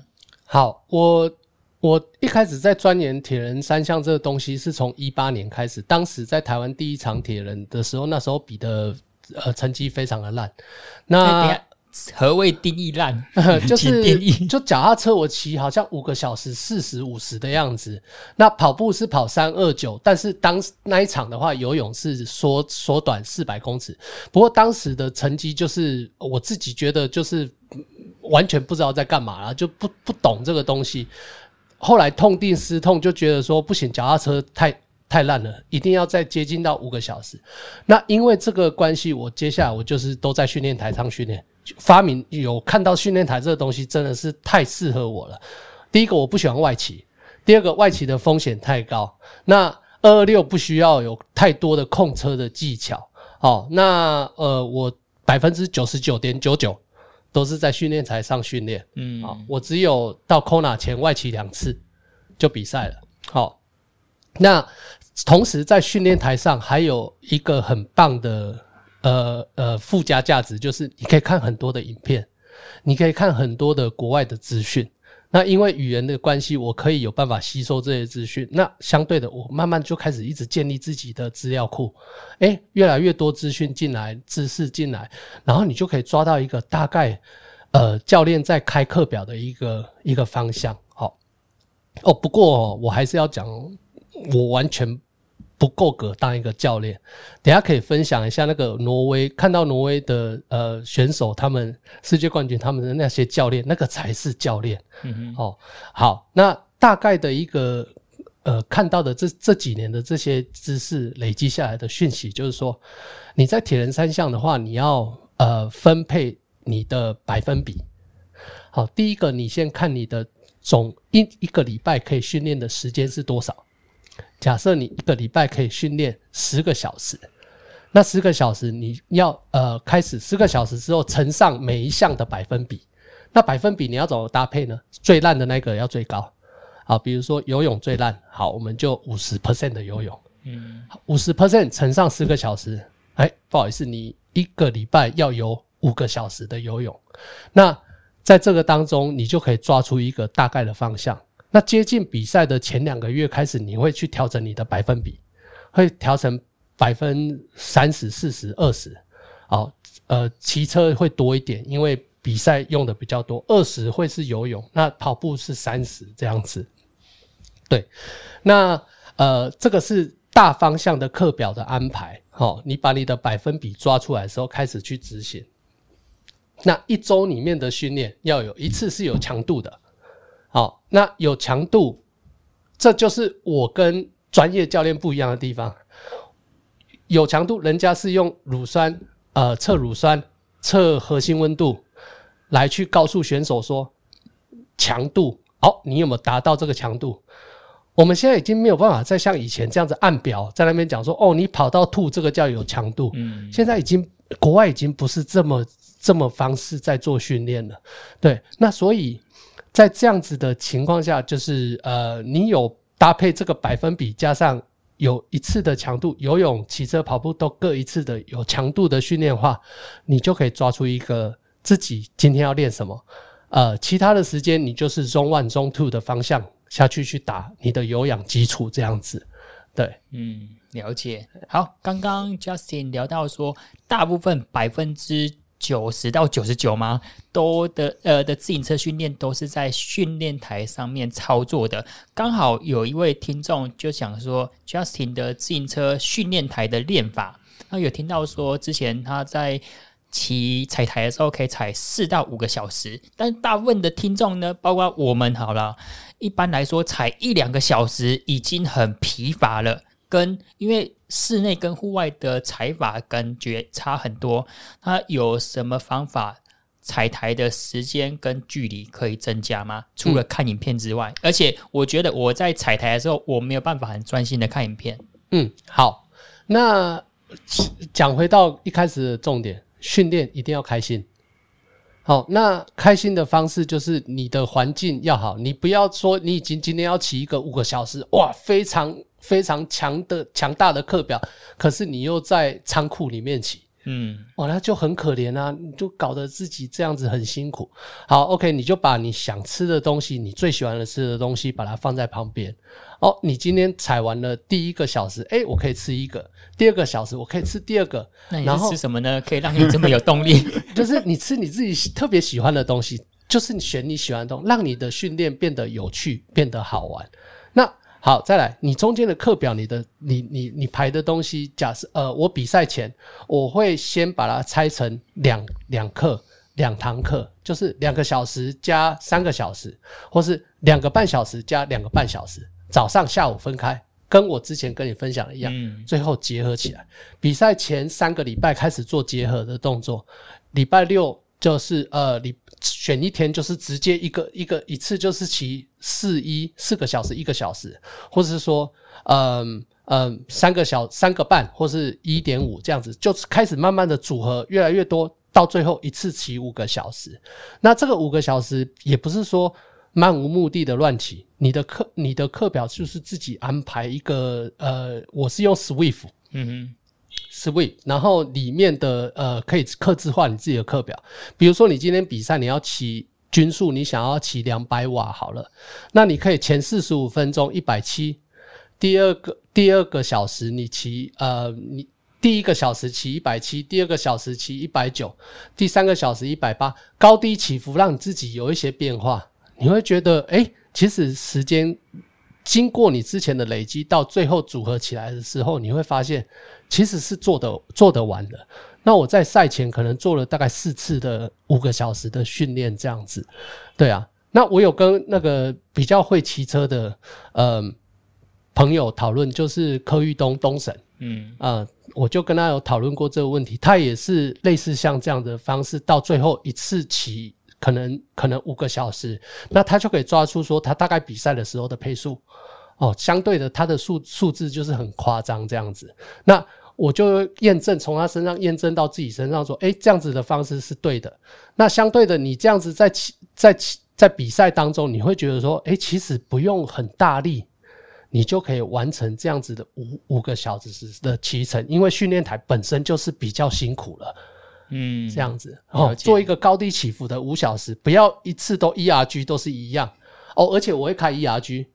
好，我我一开始在钻研铁人三项这个东西，是从一八年开始。当时在台湾第一场铁人的时候，那时候比的呃成绩非常的烂。那何谓定义烂？就是 就脚踏车我骑好像五个小时四十五十的样子，那跑步是跑三二九，但是当那一场的话，游泳是缩缩短四百公尺。不过当时的成绩就是我自己觉得就是完全不知道在干嘛了，就不不懂这个东西。后来痛定思痛，就觉得说不行，脚踏车太太烂了，一定要再接近到五个小时。那因为这个关系，我接下来我就是都在训练台上训练。发明有看到训练台这个东西真的是太适合我了。第一个我不喜欢外企，第二个外企的风险太高。那二二六不需要有太多的控车的技巧。哦，那呃我百分之九十九点九九都是在训练台上训练。嗯，好，我只有到 Kona 前外企两次就比赛了。好，那同时在训练台上还有一个很棒的。呃呃，附加价值就是你可以看很多的影片，你可以看很多的国外的资讯。那因为语言的关系，我可以有办法吸收这些资讯。那相对的，我慢慢就开始一直建立自己的资料库。诶，越来越多资讯进来，知识进来，然后你就可以抓到一个大概，呃，教练在开课表的一个一个方向。好，哦，不过我还是要讲，我完全。不够格当一个教练，等下可以分享一下那个挪威，看到挪威的呃选手，他们世界冠军，他们的那些教练，那个才是教练。嗯，哦，好，那大概的一个呃看到的这这几年的这些知识累积下来的讯息，就是说你在铁人三项的话，你要呃分配你的百分比。好，第一个你先看你的总一一个礼拜可以训练的时间是多少。假设你一个礼拜可以训练十个小时，那十个小时你要呃开始十个小时之后乘上每一项的百分比，那百分比你要怎么搭配呢？最烂的那个要最高，好，比如说游泳最烂，好，我们就五十 percent 的游泳，嗯，五十 percent 乘上十个小时，哎，不好意思，你一个礼拜要游五个小时的游泳，那在这个当中你就可以抓出一个大概的方向。那接近比赛的前两个月开始，你会去调整你的百分比，会调成百分三十、四十、二十。好，呃，骑车会多一点，因为比赛用的比较多。二十会是游泳，那跑步是三十这样子。对，那呃，这个是大方向的课表的安排。好，你把你的百分比抓出来的时候，开始去执行。那一周里面的训练要有一次是有强度的。好，那有强度，这就是我跟专业教练不一样的地方。有强度，人家是用乳酸，呃，测乳酸、测核心温度，来去告诉选手说强度。好，你有没有达到这个强度？我们现在已经没有办法再像以前这样子按表在那边讲说，哦，你跑到吐，这个叫有强度。嗯，现在已经国外已经不是这么这么方式在做训练了。对，那所以。在这样子的情况下，就是呃，你有搭配这个百分比，加上有一次的强度，游泳、骑车、跑步都各一次的有强度的训练的话，你就可以抓出一个自己今天要练什么。呃，其他的时间你就是 zone 中、two 的方向下去去打你的有氧基础这样子。对，嗯，了解。好，刚刚 Justin 聊到说，大部分百分之。九十到九十九吗？都的呃的自行车训练都是在训练台上面操作的。刚好有一位听众就想说，Justin 的自行车训练台的练法，那有听到说之前他在骑踩台的时候可以踩四到五个小时，但大部分的听众呢，包括我们好了，一般来说踩一两个小时已经很疲乏了。跟因为室内跟户外的踩法感觉差很多，它有什么方法踩台的时间跟距离可以增加吗？除了看影片之外，嗯、而且我觉得我在踩台的时候，我没有办法很专心的看影片。嗯，好，那讲回到一开始的重点，训练一定要开心。好，那开心的方式就是你的环境要好，你不要说你已经今天要骑一个五个小时，哇，非常非常强的强大的课表，可是你又在仓库里面骑。嗯，哦，那就很可怜啊，你就搞得自己这样子很辛苦。好，OK，你就把你想吃的东西，你最喜欢的吃的东西，把它放在旁边。哦，你今天踩完了第一个小时，诶，我可以吃一个；第二个小时，我可以吃第二个。那你是吃什么呢？可以让你这么有动力？就是你吃你自己特别喜欢的东西，就是你选你喜欢的东西，让你的训练变得有趣，变得好玩。那。好，再来，你中间的课表，你的你你你排的东西，假设呃，我比赛前我会先把它拆成两两课两堂课，就是两个小时加三个小时，或是两个半小时加两个半小时，早上下午分开，跟我之前跟你分享的一样，嗯，最后结合起来。比赛前三个礼拜开始做结合的动作，礼拜六。就是呃，你选一天，就是直接一个一个一次，就是骑四一四个小时，一个小时，或者是说，嗯嗯，三个小三个半，或是一点五这样子，就开始慢慢的组合越来越多，到最后一次骑五个小时。那这个五个小时也不是说漫无目的的乱骑，你的课你的课表就是自己安排一个，呃，我是用 Swift，嗯哼。Swift，然后里面的呃可以克制化你自己的课表，比如说你今天比赛你要骑均速，你想要骑两百瓦好了，那你可以前四十五分钟一百七，第二个第二个小时你骑呃你第一个小时骑一百七，第二个小时骑一百九，第三个小时一百八，高低起伏让你自己有一些变化，你会觉得诶，其实时间。经过你之前的累积，到最后组合起来的时候，你会发现其实是做得做得完的。那我在赛前可能做了大概四次的五个小时的训练，这样子。对啊，那我有跟那个比较会骑车的呃朋友讨论，就是柯玉东东神，嗯啊、呃，我就跟他有讨论过这个问题，他也是类似像这样的方式，到最后一次骑。可能可能五个小时，那他就可以抓出说他大概比赛的时候的配速哦，相对的他的数数字就是很夸张这样子。那我就验证从他身上验证到自己身上说，诶，这样子的方式是对的。那相对的，你这样子在骑在骑在比赛当中，你会觉得说，诶，其实不用很大力，你就可以完成这样子的五五个小时的骑乘，因为训练台本身就是比较辛苦了。嗯，这样子哦，做一个高低起伏的五小时，不要一次都 ERG 都是一样哦。而且我会开 ERG，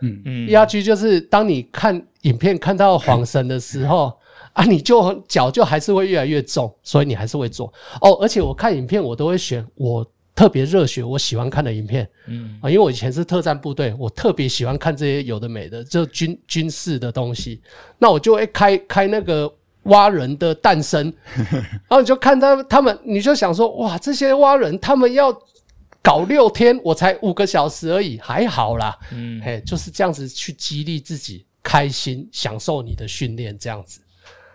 嗯嗯，ERG 就是当你看影片看到晃神的时候啊，你就脚就还是会越来越重，所以你还是会做哦。而且我看影片我都会选我特别热血、我喜欢看的影片，嗯啊，因为我以前是特战部队，我特别喜欢看这些有的没的，就军军事的东西，那我就会开开那个。蛙人的诞生，然后你就看他他们，你就想说，哇，这些蛙人他们要搞六天，我才五个小时而已，还好啦，嗯，嘿，就是这样子去激励自己，开心享受你的训练，这样子。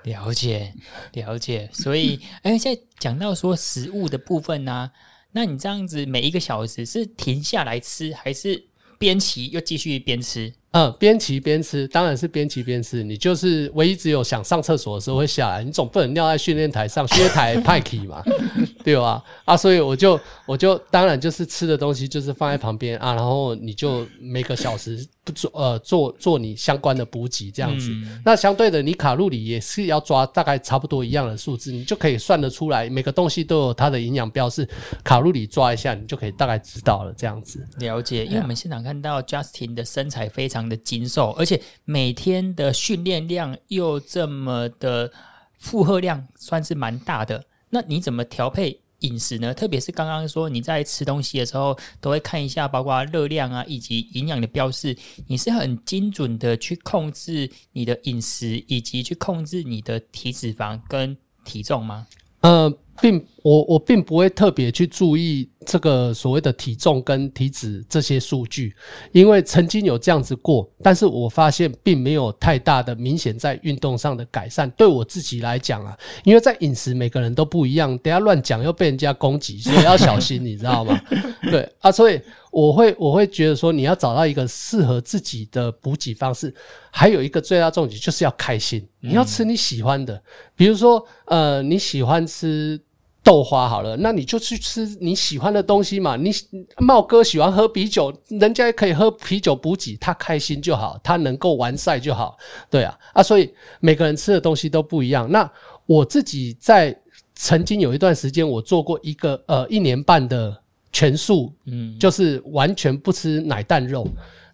了解，了解。所以，哎，现在讲到说食物的部分呢、啊，那你这样子每一个小时是停下来吃，还是边骑又继续边吃？嗯，边骑边吃，当然是边骑边吃。你就是唯一只有想上厕所的时候会下来，你总不能尿在训练台上，训练台派骑嘛，对吧？啊，所以我就我就当然就是吃的东西就是放在旁边啊，然后你就每个小时不做呃做做你相关的补给这样子。嗯、那相对的，你卡路里也是要抓大概差不多一样的数字，你就可以算得出来，每个东西都有它的营养标示，卡路里抓一下，你就可以大概知道了这样子。了解，因为我们现场看到 Justin 的身材非常的精瘦，而且每天的训练量又这么的负荷量，算是蛮大的。那你怎么调配饮食呢？特别是刚刚说你在吃东西的时候，都会看一下包括热量啊，以及营养的标示。你是很精准的去控制你的饮食，以及去控制你的体脂肪跟体重吗？呃，并我我并不会特别去注意这个所谓的体重跟体脂这些数据，因为曾经有这样子过，但是我发现并没有太大的明显在运动上的改善。对我自己来讲啊，因为在饮食每个人都不一样，等下乱讲又被人家攻击，所以要小心，你知道吗？对啊，所以。我会我会觉得说，你要找到一个适合自己的补给方式，还有一个最大重点就是要开心。你要吃你喜欢的，比如说呃，你喜欢吃豆花好了，那你就去吃你喜欢的东西嘛。你茂哥喜欢喝啤酒，人家也可以喝啤酒补给，他开心就好，他能够完赛就好。对啊，啊，所以每个人吃的东西都不一样。那我自己在曾经有一段时间，我做过一个呃一年半的全素，嗯，就是完全不吃奶蛋肉。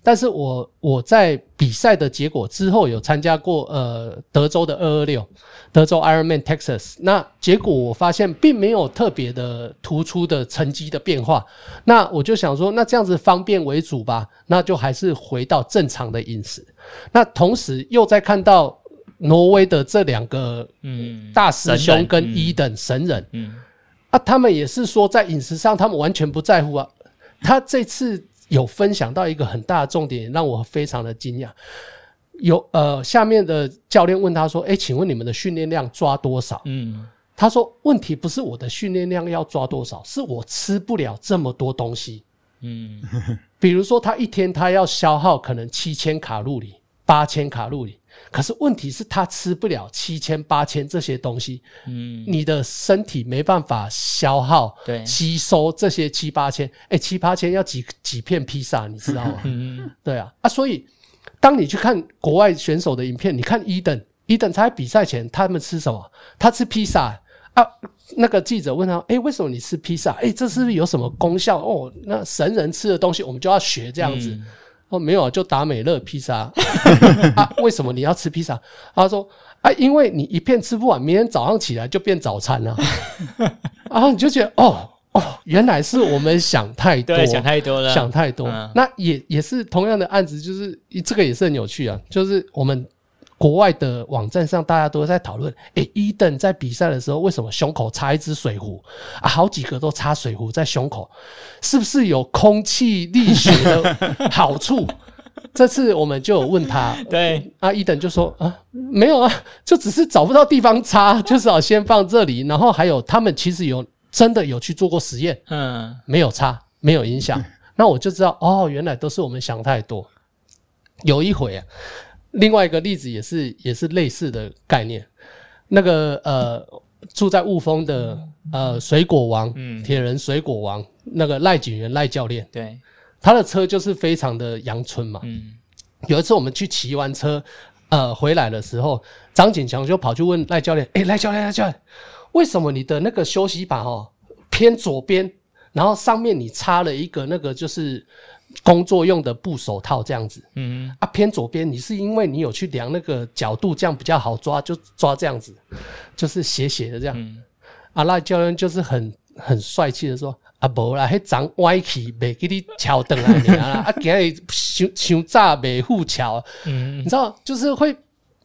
但是我我在比赛的结果之后有参加过呃德州的二二六，德州 Ironman Texas，那结果我发现并没有特别的突出的成绩的变化，那我就想说，那这样子方便为主吧，那就还是回到正常的饮食。那同时又在看到挪威的这两个嗯。大师兄跟一等神人，嗯啊，他们也是说在饮食上他们完全不在乎啊，他这次。有分享到一个很大的重点，让我非常的惊讶。有呃，下面的教练问他说：“诶，请问你们的训练量抓多少？”嗯，他说：“问题不是我的训练量要抓多少，是我吃不了这么多东西。”嗯，比如说他一天他要消耗可能七千卡路里、八千卡路里。可是问题是，他吃不了七千八千这些东西，嗯，你的身体没办法消耗、对，吸收这些七八千，哎，七八千要几几片披萨，你知道吗？嗯，对啊，啊，所以当你去看国外选手的影片，你看伊登，伊登他在比赛前他们吃什么？他吃披萨啊。那个记者问他，哎，为什么你吃披萨？哎，这是不是有什么功效？哦，那神人吃的东西，我们就要学这样子。嗯哦，没有，就达美乐披萨 啊？为什么你要吃披萨？他说啊，因为你一片吃不完，明天早上起来就变早餐了。然 后你就觉得，哦哦，原来是我们想太多，想太多了，想太多。嗯、那也也是同样的案子，就是这个也是很有趣啊，就是我们。国外的网站上，大家都在讨论，诶，伊登在比赛的时候，为什么胸口插一只水壶啊？好几个都插水壶在胸口，是不是有空气力学的 好处？这次我们就有问他，对，啊，伊登就说啊，没有啊，就只是找不到地方插，就是要先放这里。然后还有，他们其实有真的有去做过实验，嗯，没有插，没有影响。那我就知道，哦，原来都是我们想太多。有一回啊。另外一个例子也是也是类似的概念，那个呃住在雾峰的呃水果王，嗯，铁人水果王那个赖景元赖教练，对，他的车就是非常的阳春嘛，嗯，有一次我们去骑完车，呃回来的时候，张景强就跑去问赖教练，诶，赖教练赖教练，为什么你的那个休息板哦偏左边，然后上面你插了一个那个就是。工作用的布手套这样子，嗯啊偏左边，你是因为你有去量那个角度，这样比较好抓，就抓这样子，就是斜斜的这样。嗯、啊，那教练就是很很帅气的说：“啊，无啦，迄长歪起，没给你敲等来你 啊，你修修炸没护桥。”嗯，你知道，就是会，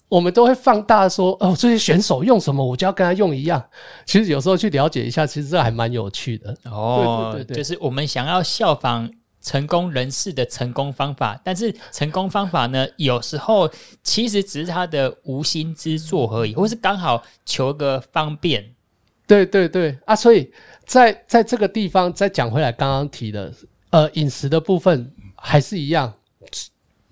我们都会放大说：“哦，这些选手用什么，我就要跟他用一样。”其实有时候去了解一下，其实这还蛮有趣的。哦，对对对，对，就是我们想要效仿。成功人士的成功方法，但是成功方法呢，有时候其实只是他的无心之作而已，或是刚好求个方便。对对对啊，所以在在这个地方再讲回来，刚刚提的呃饮食的部分还是一样。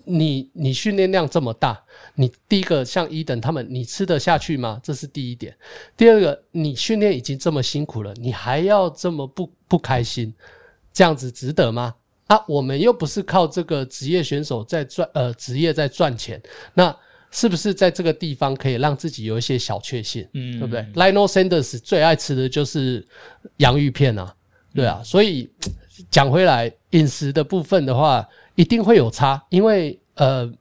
你你训练量这么大，你第一个像伊等他们，你吃得下去吗？这是第一点。第二个，你训练已经这么辛苦了，你还要这么不不开心，这样子值得吗？啊，我们又不是靠这个职业选手在赚，呃，职业在赚钱，那是不是在这个地方可以让自己有一些小确幸？嗯，对不对？Lionel Sanders 最爱吃的就是洋芋片啊，对啊，所以讲回来，饮食的部分的话，一定会有差，因为呃，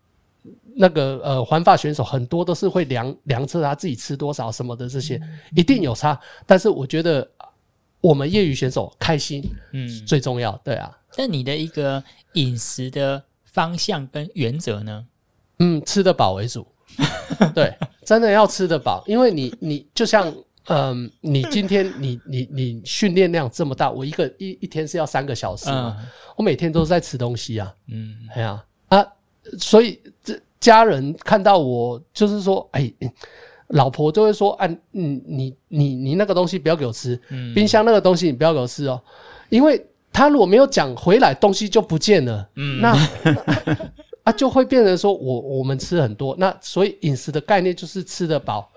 那个呃，环法选手很多都是会量量测他自己吃多少什么的，这些一定有差。但是我觉得我们业余选手开心，嗯，最重要，对啊。那你的一个饮食的方向跟原则呢？嗯，吃得饱为主。对，真的要吃得饱，因为你你就像嗯、呃，你今天你你你训练量这么大，我一个一一天是要三个小时嘛，嗯、我每天都在吃东西啊。嗯，哎呀啊，所以这家人看到我就是说，哎，老婆就会说，啊，嗯，你你你你那个东西不要给我吃，嗯、冰箱那个东西你不要给我吃哦，因为。他如果没有讲回来，东西就不见了。嗯，那 啊就会变成说我我们吃很多，那所以饮食的概念就是吃得饱，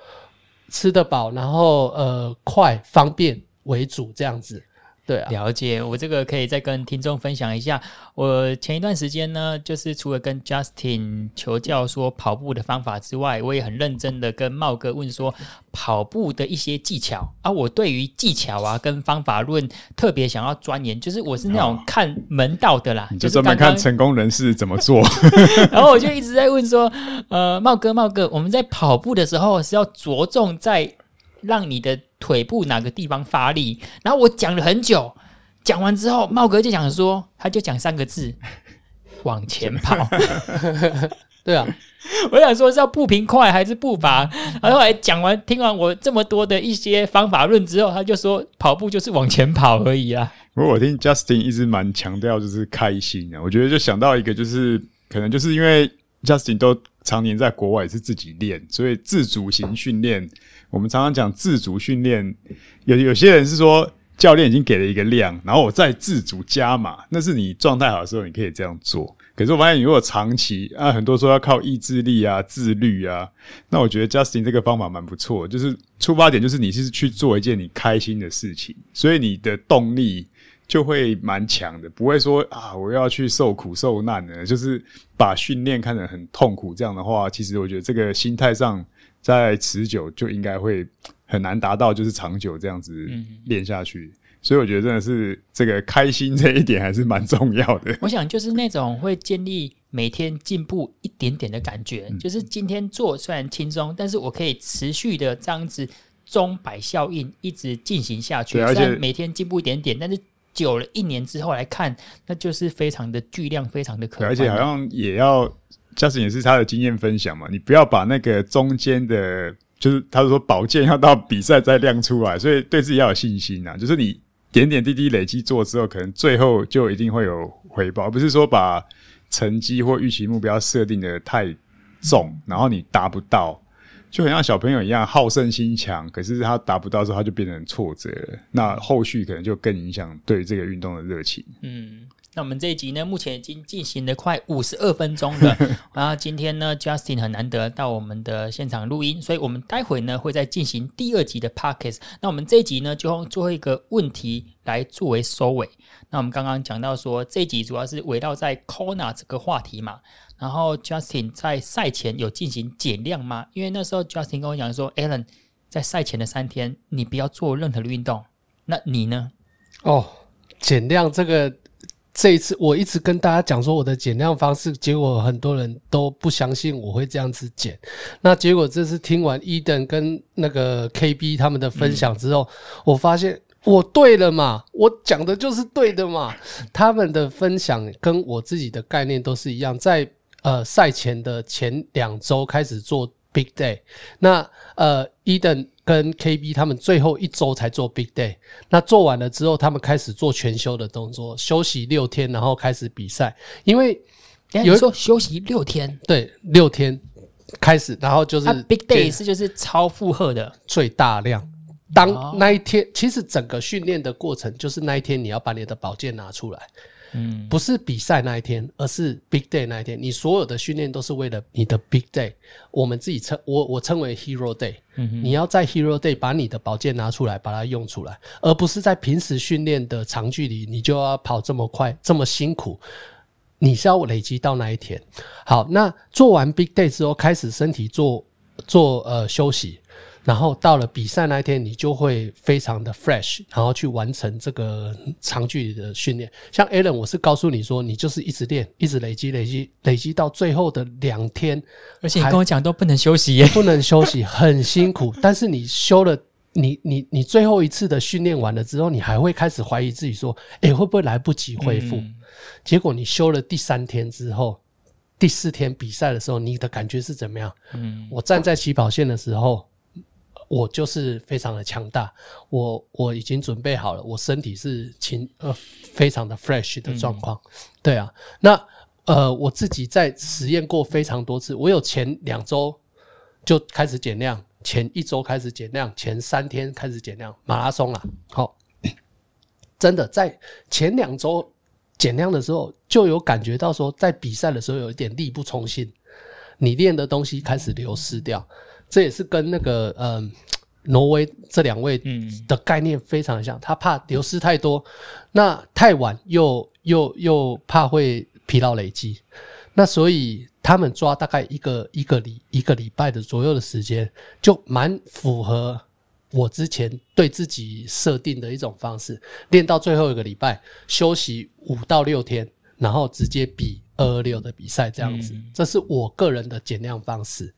吃得饱，然后呃快方便为主这样子。对啊，了解。我这个可以再跟听众分享一下。我前一段时间呢，就是除了跟 Justin 求教说跑步的方法之外，我也很认真的跟茂哥问说跑步的一些技巧啊。我对于技巧啊跟方法论特别想要钻研，就是我是那种看门道的啦，就专门看成功人士怎么做。然后我就一直在问说，呃，茂哥，茂哥，我们在跑步的时候是要着重在让你的。腿部哪个地方发力？然后我讲了很久，讲完之后，茂哥就讲说，他就讲三个字：往前跑。对啊，我想说是要步频快还是步伐？然后后来讲完，听完我这么多的一些方法论之后，他就说跑步就是往前跑而已啊。不过我听 Justin 一直蛮强调就是开心的，我觉得就想到一个，就是可能就是因为 Justin 都常年在国外也是自己练，所以自主型训练。我们常常讲自主训练，有有些人是说教练已经给了一个量，然后我再自主加码，那是你状态好的时候你可以这样做。可是我发现，如果长期啊，很多说要靠意志力啊、自律啊，那我觉得 Justin 这个方法蛮不错，就是出发点就是你是去做一件你开心的事情，所以你的动力就会蛮强的，不会说啊我要去受苦受难的，就是把训练看得很痛苦。这样的话，其实我觉得这个心态上。在持久就应该会很难达到，就是长久这样子练下去，嗯，所以我觉得真的是这个开心这一点还是蛮重要的。我想就是那种会建立每天进步一点点的感觉，嗯，就是今天做虽然轻松，但是我可以持续的这样子钟摆效应一直进行下去，虽然每天进步一点点，但是久了一年之后来看，那就是非常的巨量，非常的可观，而且好像也要。Justin 也是他的经验分享嘛，你不要把那个中间的，就是他说保健要到比赛再亮出来，所以对自己要有信心呐。就是你点点滴滴累积做之后，可能最后就一定会有回报，而不是说把成绩或预期目标设定的太重，然后你达不到，就很像小朋友一样好胜心强，可是他达不到之后，他就变成挫折了，那后续可能就更影响对这个运动的热情。嗯。那我们这一集呢，目前已经进行了快五十二分钟了。然后今天呢，Justin 很难得到我们的现场录音，所以我们待会呢会再进行第二集的 Pockets。那我们这一集呢，就用最后一个问题来作为收尾。那我们刚刚讲到说，这一集主要是围绕在 Kona 这个话题嘛。然后 Justin 在赛前有进行减量吗？因为那时候 Justin 跟我讲说，Alan 在赛前的三天，你不要做任何的运动。那你呢？哦，减量这个。这一次我一直跟大家讲说我的减量方式，结果很多人都不相信我会这样子减。那结果这次听完 Eden 跟那个 KB 他们的分享之后，我发现我对了嘛，我讲的就是对的嘛。他们的分享跟我自己的概念都是一样，在呃赛前的前两周开始做 Big Day，那呃 Eden。跟 KB 他们最后一周才做 Big Day，那做完了之后，他们开始做全休的动作，休息六天，然后开始比赛。因为有时候休息六天，对，六天开始，然后就是 Big Day 是就是超负荷的最大量。当那一天，其实整个训练的过程就是那一天你要把你的宝剑拿出来。嗯，不是比赛那一天，而是 Big Day 那一天。你所有的训练都是为了你的 Big Day。我们自己称我我称为 Hero Day。嗯哼，你要在 Hero Day 把你的宝剑拿出来，把它用出来，而不是在平时训练的长距离，你就要跑这么快，这么辛苦。你是要累积到那一天。好，那做完 Big Day 之后，开始身体做做呃休息。然后到了比赛那一天，你就会非常的 fresh，然后去完成这个长距离的训练。像 Alan，我是告诉你说，你就是一直练，一直累积，累积，累积到最后的两天，而且你跟我讲都不能休息耶，不能休息，很辛苦。但是你休了，你你你最后一次的训练完了之后，你还会开始怀疑自己说，诶，会不会来不及恢复？嗯。结果你休了第三天之后，第四天比赛的时候，你的感觉是怎么样？嗯，我站在起跑线的时候。我就是非常的强大，我我已经准备好了，我身体是轻呃非常的 fresh 的状况，嗯，对啊，那呃我自己在实验过非常多次，我有前两周就开始减量，前一周开始减量，前三天开始减量，马拉松啦，好，真的在前两周减量的时候就有感觉到说，在比赛的时候有一点力不从心，你练的东西开始流失掉。这也是跟那个嗯挪威这两位的概念非常像，他怕流失太多，那太晚又又又怕会疲劳累积，那所以他们抓大概一个一个礼一个礼拜的左右的时间，就蛮符合我之前对自己设定的一种方式，练到最后一个礼拜休息五到六天，然后直接比二二六的比赛这样子，这是我个人的减量方式。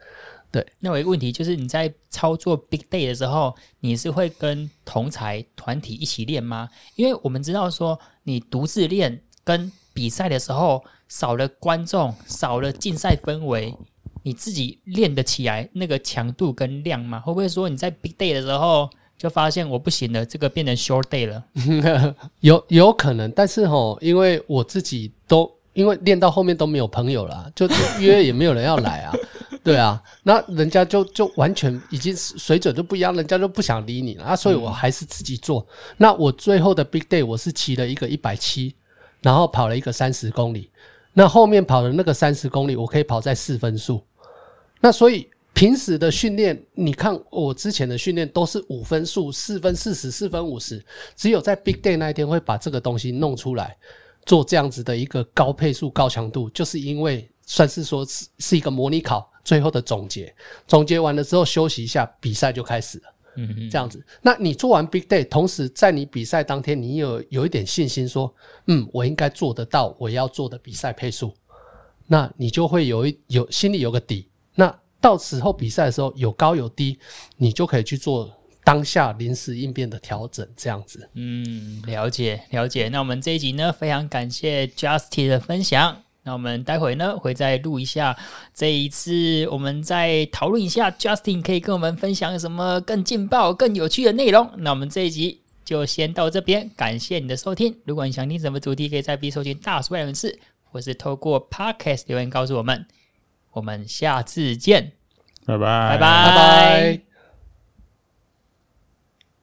对，那我一个问题就是，你在操作 Big Day 的时候，你是会跟同才团体一起练吗？因为我们知道说，你独自练跟比赛的时候，少了观众，少了竞赛氛围，你自己练得起来那个强度跟量吗？会不会说你在 Big Day 的时候就发现我不行了，这个变成 Short Day 了？有有可能，但是吼，因为我自己都因为练到后面都没有朋友了，就约也没有人要来啊。对啊，那人家就就完全已经水准就不一样，人家就不想理你了啊，所以我还是自己做。那我最后的 big day 我是骑了一个一百七，然后跑了一个三十公里。那后面跑的那个三十公里，我可以跑在四分数。那所以平时的训练，你看我之前的训练都是五分数，四分四十，四分五十，只有在 big day 那一天会把这个东西弄出来，做这样子的一个高配速、高强度，就是因为算是说是是一个模拟考。最后的总结，总结完了之后休息一下，比赛就开始了。嗯嗯，这样子。那你做完 big day，同时在你比赛当天，你有有一点信心，说，嗯，我应该做得到我要做的比赛配速，那你就会有一有心里有个底。那到时候比赛的时候有高有低，你就可以去做当下临时应变的调整，这样子。嗯，了解了解。那我们这一集呢，非常感谢 Justin 的分享。那我们待会呢会再录一下，这一次我们再讨论一下，Justin 可以跟我们分享什么更劲爆、更有趣的内容。那我们这一集就先到这边，感谢你的收听。如果你想听什么主题，可以在 B 搜寻大叔爱人士，或是透过 Podcast 留言告诉我们。我们下次见，拜拜，拜拜，拜拜。